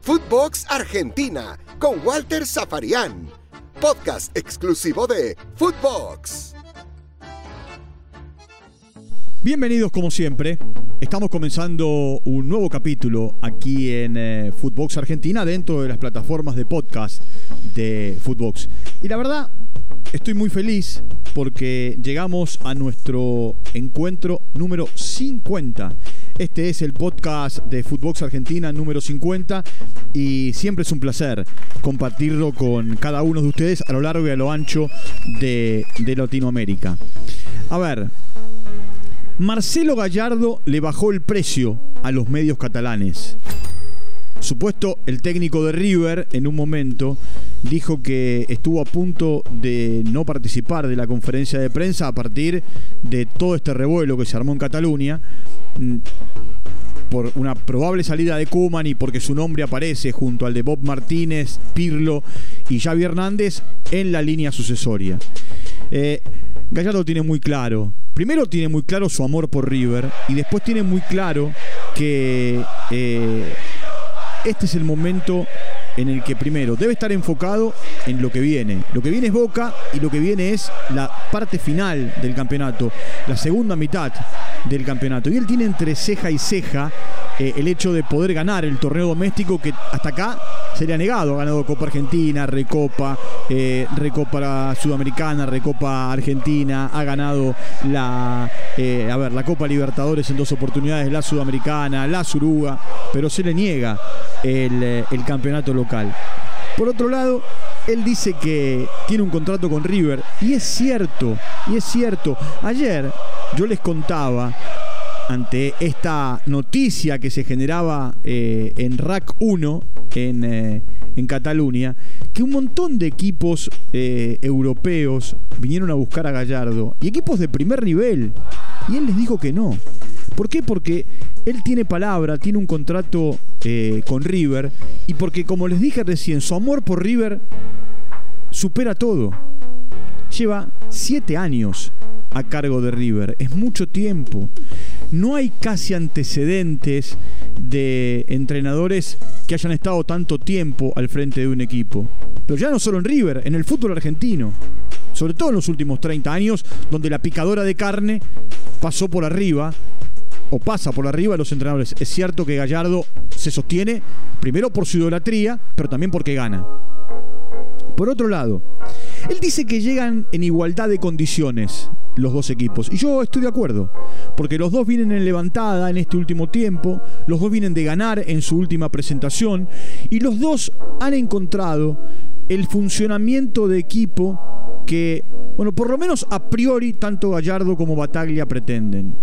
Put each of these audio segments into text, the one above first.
Footbox Argentina con Walter Zafarian. Podcast exclusivo de Footbox. Bienvenidos como siempre. Estamos comenzando un nuevo capítulo aquí en eh, Argentina dentro de las plataformas de podcast de Footbox. Y la verdad, estoy muy feliz porque llegamos a nuestro encuentro número 50. Este es el podcast de Footbox Argentina número 50 y siempre es un placer compartirlo con cada uno de ustedes a lo largo y a lo ancho de, de Latinoamérica. A ver, Marcelo Gallardo le bajó el precio a los medios catalanes. Supuesto, el técnico de River en un momento dijo que estuvo a punto de no participar de la conferencia de prensa a partir de todo este revuelo que se armó en Cataluña por una probable salida de Kuman y porque su nombre aparece junto al de Bob Martínez, Pirlo y Xavi Hernández en la línea sucesoria. Eh, Gallardo tiene muy claro, primero tiene muy claro su amor por River y después tiene muy claro que eh, este es el momento en el que primero debe estar enfocado en lo que viene. Lo que viene es Boca y lo que viene es la parte final del campeonato, la segunda mitad del campeonato. Y él tiene entre ceja y ceja eh, el hecho de poder ganar el torneo doméstico que hasta acá se le ha negado. Ha ganado Copa Argentina, Recopa, eh, Recopa Sudamericana, Recopa Argentina, ha ganado la, eh, a ver, la Copa Libertadores en dos oportunidades, la Sudamericana, la Suruga, pero se le niega el, el campeonato local. Por otro lado, él dice que tiene un contrato con River y es cierto, y es cierto. Ayer yo les contaba ante esta noticia que se generaba eh, en RAC 1 en, eh, en, Cataluña, que un montón de equipos eh, europeos vinieron a buscar a Gallardo y equipos de primer nivel. Y él les dijo que no. ¿Por qué? Porque él tiene palabra, tiene un contrato con River y porque, como les dije recién, su amor por River supera todo. Lleva siete años a cargo de River. Es mucho tiempo. No hay casi antecedentes de entrenadores que hayan estado tanto tiempo al frente de un equipo. Pero ya no solo en River, en el fútbol argentino. Sobre todo en los últimos 30 años, donde la picadora de carne pasó por arriba o pasa por arriba de los entrenadores. Es cierto que Gallardo se sostiene primero por su idolatría, pero también porque gana. Por otro lado, él dice que llegan en igualdad de condiciones los dos equipos. Y yo estoy de acuerdo, porque los dos vienen en levantada en este último tiempo, los dos vienen de ganar en su última presentación, y los dos han encontrado el funcionamiento de equipo que, bueno, por lo menos a priori tanto Gallardo como Bataglia pretenden.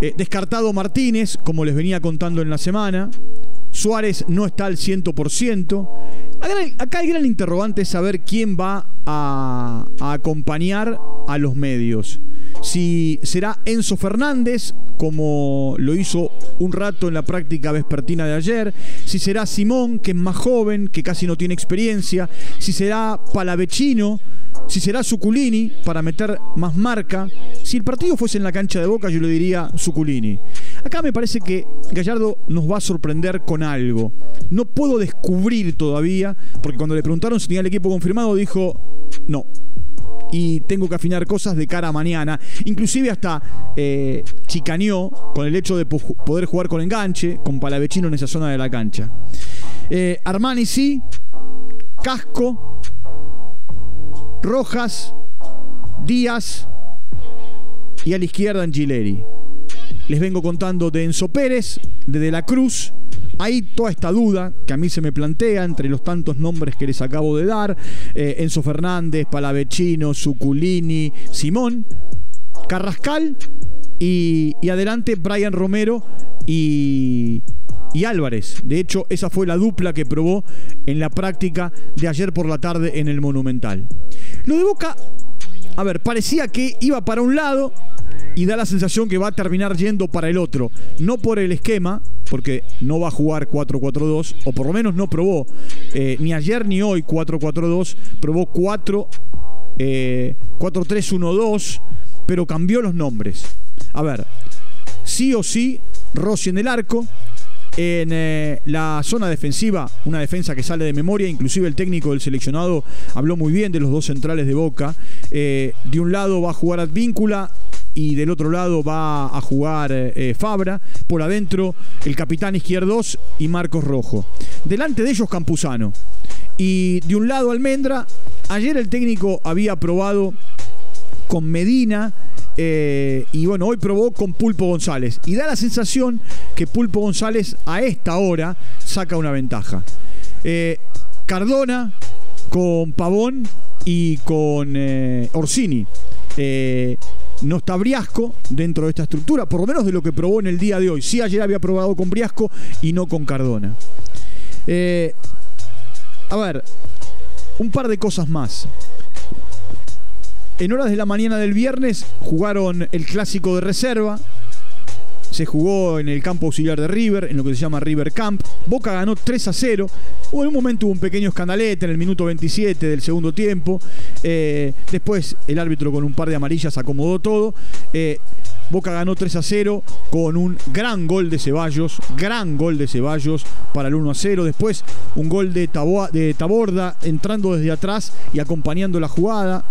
Eh, descartado Martínez, como les venía contando en la semana. Suárez no está al 100%. Acá el gran interrogante saber quién va a, acompañar a los medios. Si será Enzo Fernández, como lo hizo un rato en la práctica vespertina de ayer, si será Simón, que es más joven, que casi no tiene experiencia, si será Palavecino, si será Suculini para meter más marca. Si el partido fuese en la cancha de Boca, yo le diría Suculini. Acá me parece que Gallardo nos va a sorprender con algo. No puedo descubrir todavía, porque cuando le preguntaron si tenía el equipo confirmado, dijo no. Y tengo que afinar cosas de cara a mañana. Inclusive hasta eh, chicaneó con el hecho de poder jugar con enganche, con Palavecino en esa zona de la cancha. Eh, Armani sí, Casco, Rojas, Díaz y a la izquierda Angileri. Les vengo contando de Enzo Pérez, de De la Cruz. Hay toda esta duda que a mí se me plantea entre los tantos nombres que les acabo de dar. Eh, Enzo Fernández, Palavecino, Suculini, Simón, Carrascal y, adelante Brian Romero y, y Álvarez. De hecho, esa fue la dupla que probó en la práctica de ayer por la tarde en el Monumental. Lo de Boca, a ver, parecía que iba para un lado y da la sensación que va a terminar yendo para el otro. No por el esquema, porque no va a jugar 4-4-2, o por lo menos no probó, eh, ni ayer ni hoy 4-4-2, probó 4, 4-3-1-2, eh, pero cambió los nombres. A ver, sí o sí, Rossi en el arco, en eh, la zona defensiva, una defensa que sale de memoria, inclusive el técnico del seleccionado habló muy bien de los dos centrales de Boca. Eh, de un lado va a jugar Advíncula y del otro lado va a jugar eh, Fabra. Por adentro el capitán izquierdos y Marcos Rojo. Delante de ellos Campuzano. Y de un lado Almendra. Ayer el técnico había probado con Medina. Eh, y bueno, hoy probó con Pulpo González. Y da la sensación que Pulpo González a esta hora saca una ventaja. Eh, Cardona con Pavón y con Orsini no está Briasco dentro de esta estructura, por lo menos de lo que probó en el día de hoy. Sí, ayer había probado con Briasco y no con Cardona. Eh, a ver, un par de cosas más. En horas de la mañana del viernes jugaron el clásico de reserva, se jugó en el campo auxiliar de River, en lo que se llama River Camp. Boca ganó 3 a 0. Hubo en un momento hubo un pequeño escandalete en el minuto 27 del segundo tiempo. Eh, después el árbitro con un par de amarillas acomodó todo. Eh, Boca ganó 3 a 0 con un gran gol de Ceballos, gran gol de Ceballos para el 1 a 0. Después un gol de Taborda entrando desde atrás y acompañando la jugada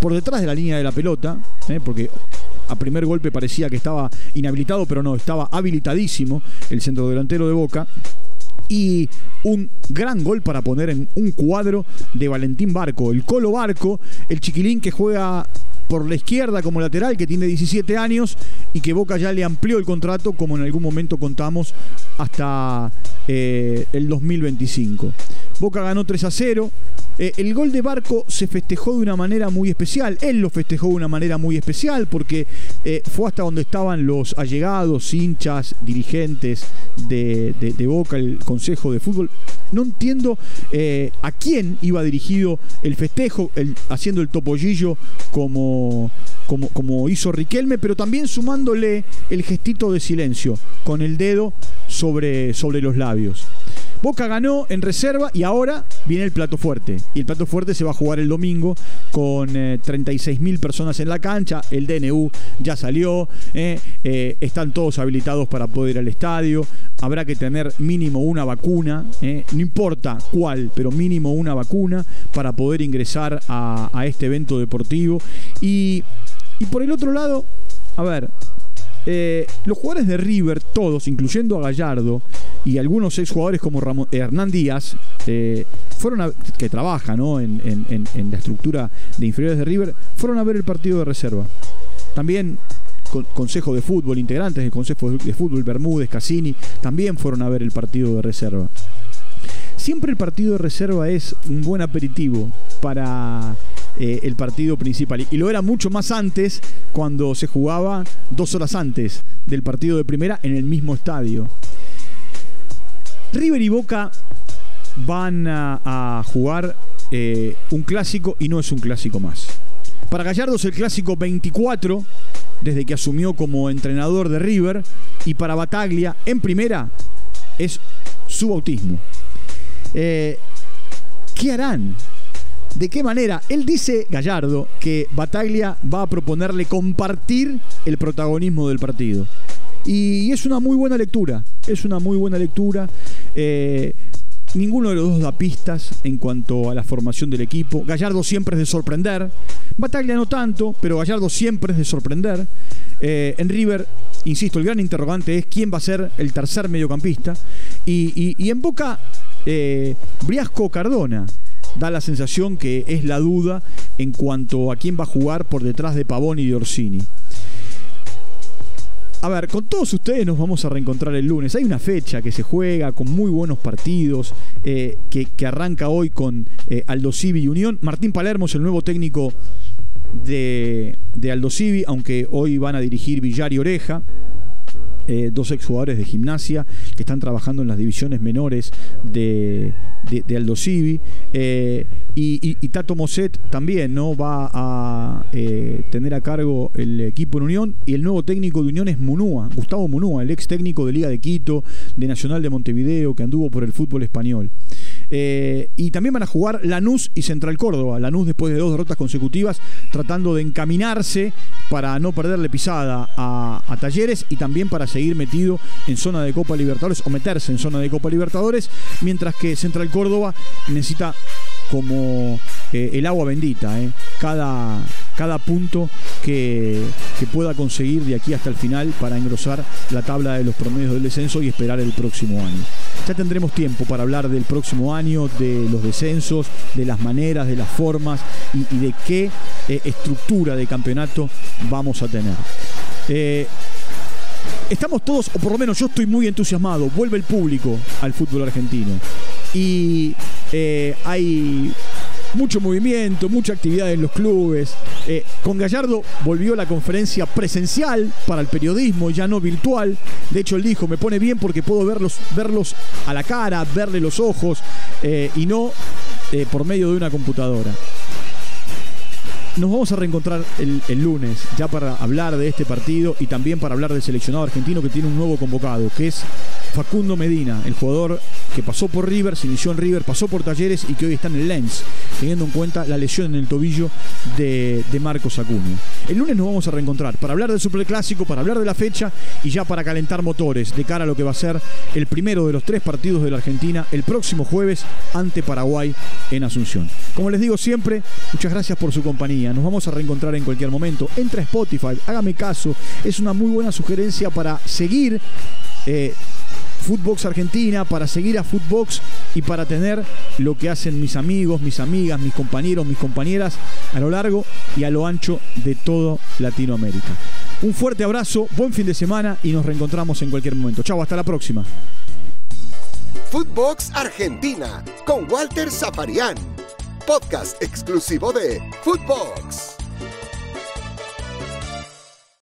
por detrás de la línea de la pelota, eh, porque a primer golpe parecía que estaba inhabilitado, pero no, estaba habilitadísimo el centro delantero de Boca. Y un gran gol para poner en un cuadro de Valentín Barco, el Colo Barco, el chiquilín que juega por la izquierda como lateral, que tiene 17 años y que Boca ya le amplió el contrato, como en algún momento contamos, hasta eh, el 2025. Boca ganó 3 a 0. Eh, el gol de Barco se festejó de una manera muy especial. Él lo festejó de una manera muy especial porque eh, fue hasta donde estaban los allegados, hinchas, dirigentes de, Boca, el Consejo de Fútbol. No entiendo a quién iba dirigido el festejo, haciendo el topollillo como, como, como hizo Riquelme, pero también sumándole el gestito de silencio con el dedo sobre, sobre los labios. Boca ganó en reserva y ahora viene el plato fuerte. Y el plato fuerte se va a jugar el domingo con 36 eh, mil personas en la cancha. El DNU ya salió. Eh, eh, están todos habilitados para poder ir al estadio. Habrá que tener mínimo una vacuna. no importa cuál, pero mínimo una vacuna para poder ingresar a, este evento deportivo. Y, y por el otro lado, a ver, eh, los jugadores de River, todos, incluyendo a Gallardo y algunos exjugadores como Hernán Díaz, eh, fueron que trabaja en, la estructura de inferiores de River, fueron a ver el partido de reserva. También Consejo de Fútbol, integrantes del Consejo de Fútbol, Bermúdez, Cassini, también fueron a ver el partido de reserva. Siempre el partido de reserva es un buen aperitivo para eh, el partido principal. Y lo era mucho más antes cuando se jugaba dos horas antes del partido de primera en el mismo estadio. River y Boca van a, jugar eh, un clásico y no es un clásico más. Para Gallardo es el clásico 24 desde que asumió como entrenador de River y para Bataglia en primera es su bautismo. Eh, ¿Qué harán ¿De qué manera? Él dice, Gallardo, que Bataglia va a proponerle compartir el protagonismo del partido. Y es una muy buena lectura, es una muy buena lectura. Eh, ninguno de los dos da pistas en cuanto a la formación del equipo. Gallardo siempre es de sorprender. Bataglia no tanto, pero Gallardo siempre es de sorprender. Eh, en River, insisto, el gran interrogante es quién va a ser el tercer mediocampista. Y, en Boca, eh, Briasco Cardona da la sensación que es la duda en cuanto a quién va a jugar por detrás de Pavón y de Orsini. A ver, con todos ustedes nos vamos a reencontrar el lunes. Hay una fecha que se juega con muy buenos partidos, eh, que, arranca hoy con eh, Aldo Civi y Unión. Martín Palermo es el nuevo técnico de, de Aldo Civi, aunque hoy van a dirigir Villar y Oreja. Eh, dos exjugadores de gimnasia que están trabajando en las divisiones menores de, de, Civi. Eh, y, Tato Moset también no va a eh, tener a cargo el equipo en Unión. Y el nuevo técnico de Unión es Munúa, Gustavo Munúa, el ex técnico de Liga de Quito, de Nacional de Montevideo, que anduvo por el fútbol español. y también van a jugar Lanús y Central Córdoba. Lanús después de dos derrotas consecutivas, tratando de encaminarse para no perderle pisada a, Talleres y también para seguir metido en zona de Copa Libertadores o meterse en zona de Copa Libertadores, mientras que Central Córdoba necesita como eh, el agua bendita, eh. cada, cada punto que, que, pueda conseguir de aquí hasta el final para engrosar la tabla de los promedios del descenso y esperar el próximo año. Ya tendremos tiempo para hablar del próximo año, de los descensos, de las maneras, de las formas y, de qué eh, estructura de campeonato vamos a tener. Estamos todos, o por lo menos yo estoy muy entusiasmado, vuelve el público al fútbol argentino. Y eh, hay mucho movimiento, mucha actividad en los clubes. Eh, con Gallardo volvió la conferencia presencial para el periodismo, ya no virtual. De hecho, él dijo, me pone bien porque puedo verlos, verlos a la cara, verle los ojos eh, y no eh, por medio de una computadora. Nos vamos a reencontrar el, el, lunes ya para hablar de este partido y también para hablar del seleccionado argentino que tiene un nuevo convocado, que es Facundo Medina, el jugador que pasó por River, se inició en River, pasó por Talleres y que hoy está en el Lens, teniendo en cuenta la lesión en el tobillo de, de Marcos Acuña. El lunes nos vamos a reencontrar para hablar del Superclásico, para hablar de la fecha y ya para calentar motores de cara a lo que va a ser el primero de los tres partidos de la Argentina el próximo jueves ante Paraguay en Asunción. Como les digo siempre, muchas gracias por su compañía. Nos vamos a reencontrar en cualquier momento. Entra a Spotify, hágame caso. Es una muy buena sugerencia para seguir eh, Footbox Argentina, para seguir a Footbox y para tener lo que hacen mis amigos, mis amigas, mis compañeros, mis compañeras a lo largo y a lo ancho de todo Latinoamérica. Un fuerte abrazo, buen fin de semana y nos reencontramos en cualquier momento. Chao, hasta la próxima. Footbox Argentina con Walter Zafarian, podcast exclusivo de Footbox.